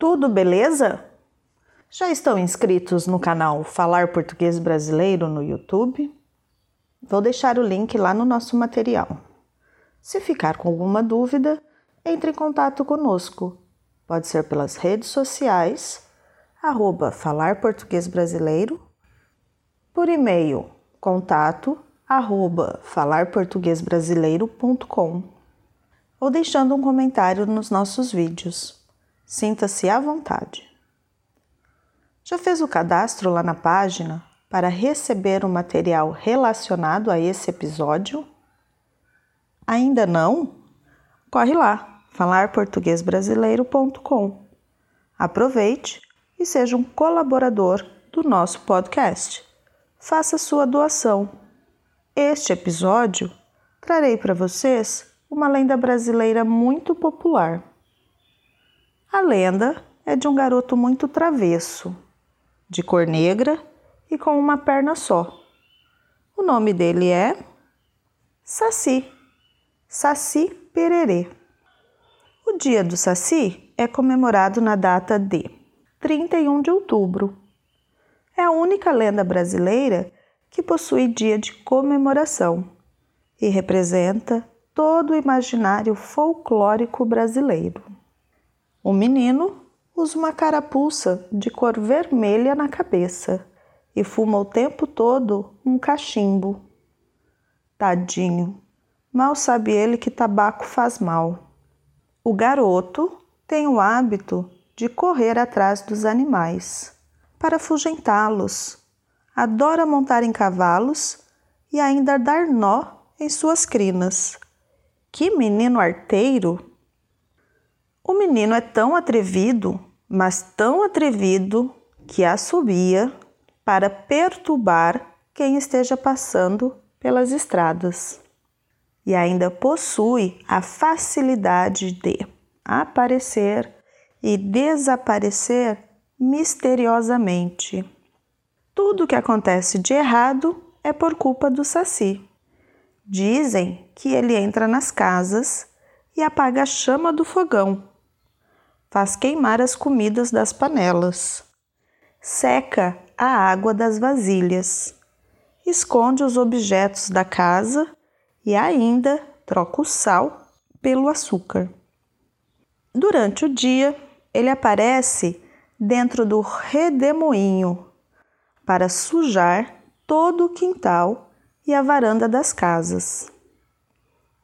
Tudo beleza? Já estão inscritos no canal Falar Português Brasileiro no YouTube? Vou deixar o link lá no nosso material. Se ficar com alguma dúvida, entre em contato conosco. Pode ser pelas redes sociais, arroba Falar Português Brasileiro, por e-mail, contato, arroba falarportuguesbrasileiro.com ou deixando um comentário nos nossos vídeos. Sinta-se à vontade. Já fez o cadastro lá na página para receber o material relacionado a esse episódio? Ainda não? Corre lá, falarportuguesbrasileiro.com. Aproveite e seja um colaborador do nosso podcast. Faça sua doação. Este episódio trarei para vocês uma lenda brasileira muito popular. A lenda é de um garoto muito travesso, de cor negra e com uma perna só. O nome dele é Saci, Saci Pererê. O dia do Saci é comemorado na data de 31 de outubro. É a única lenda brasileira que possui dia de comemoração e representa todo o imaginário folclórico brasileiro. O menino usa uma carapuça de cor vermelha na cabeça e fuma o tempo todo um cachimbo. Tadinho, mal sabe ele que tabaco faz mal. O garoto tem o hábito de correr atrás dos animais para afugentá-los. Adora montar em cavalos e ainda dar nó em suas crinas. Que menino arteiro! O menino é tão atrevido, mas tão atrevido, que assobia para perturbar quem esteja passando pelas estradas. E ainda possui a facilidade de aparecer e desaparecer misteriosamente. Tudo que acontece de errado é por culpa do Saci. Dizem que ele entra nas casas e apaga a chama do fogão, faz queimar as comidas das panelas, seca a água das vasilhas, esconde os objetos da casa e ainda troca o sal pelo açúcar. Durante o dia, ele aparece dentro do redemoinho para sujar todo o quintal e a varanda das casas.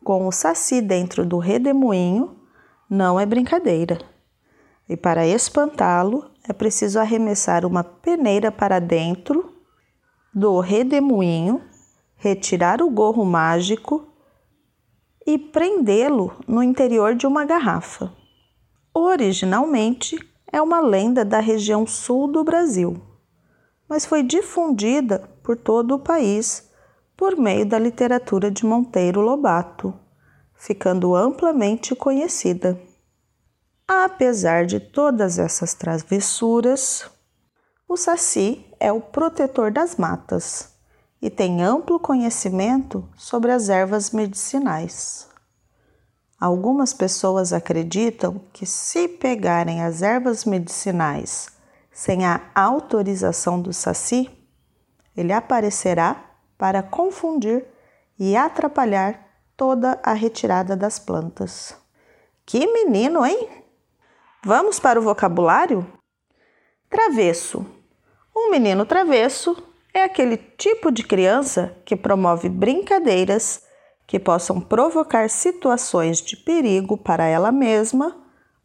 Com o saci dentro do redemoinho, não é brincadeira. E para espantá-lo, é preciso arremessar uma peneira para dentro do redemoinho, retirar o gorro mágico e prendê-lo no interior de uma garrafa. Originalmente é uma lenda da região sul do Brasil, mas foi difundida por todo o país por meio da literatura de Monteiro Lobato, ficando amplamente conhecida. Apesar de todas essas travessuras, o Saci é o protetor das matas e tem amplo conhecimento sobre as ervas medicinais. Algumas pessoas acreditam que, se pegarem as ervas medicinais sem a autorização do Saci, ele aparecerá para confundir e atrapalhar toda a retirada das plantas. Que menino, hein? Vamos para o vocabulário? Travesso. Um menino travesso é aquele tipo de criança que promove brincadeiras que possam provocar situações de perigo para ela mesma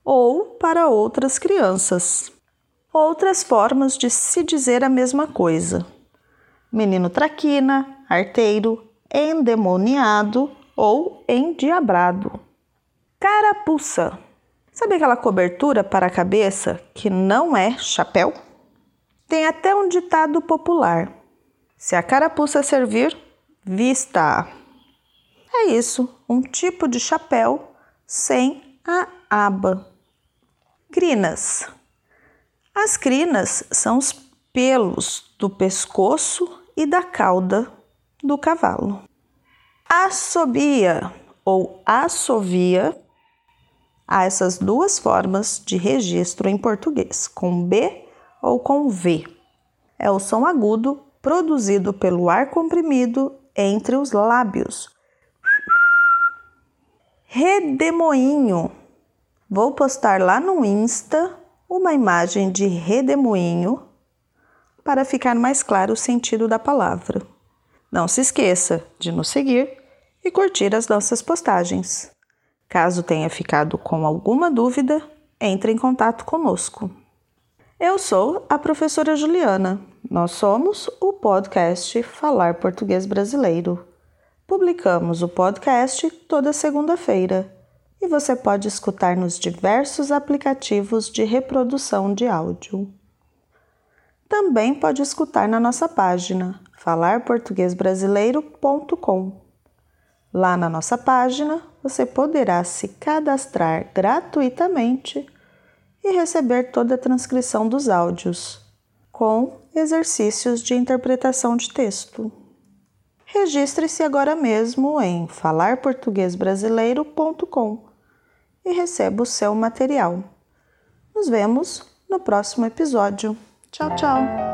ou para outras crianças. Outras formas de se dizer a mesma coisa: menino traquina, arteiro, endemoniado ou endiabrado. Carapuça Sabe aquela cobertura para a cabeça que não é chapéu? Tem até um ditado popular: se a carapuça servir, vista. É isso, um tipo de chapéu sem a aba. Crinas. As crinas são os pelos do pescoço e da cauda do cavalo. Assobia ou assovia Há essas duas formas de registro em português, com B ou com V. É o som agudo produzido pelo ar comprimido entre os lábios. Redemoinho. Vou postar lá no Insta uma imagem de redemoinho para ficar mais claro o sentido da palavra. Não se esqueça de nos seguir e curtir as nossas postagens. Caso tenha ficado com alguma dúvida, entre em contato conosco. Eu sou a professora Juliana. Nós somos o podcast Falar Português Brasileiro. Publicamos o podcast toda segunda-feira e você pode escutar nos diversos aplicativos de reprodução de áudio. Também pode escutar na nossa página falarportuguesbrasileiro.com. Lá na nossa página você poderá se cadastrar gratuitamente e receber toda a transcrição dos áudios, com exercícios de interpretação de texto. Registre-se agora mesmo em falarportuguesbrasileiro.com e receba o seu material. Nos vemos no próximo episódio. Tchau, tchau!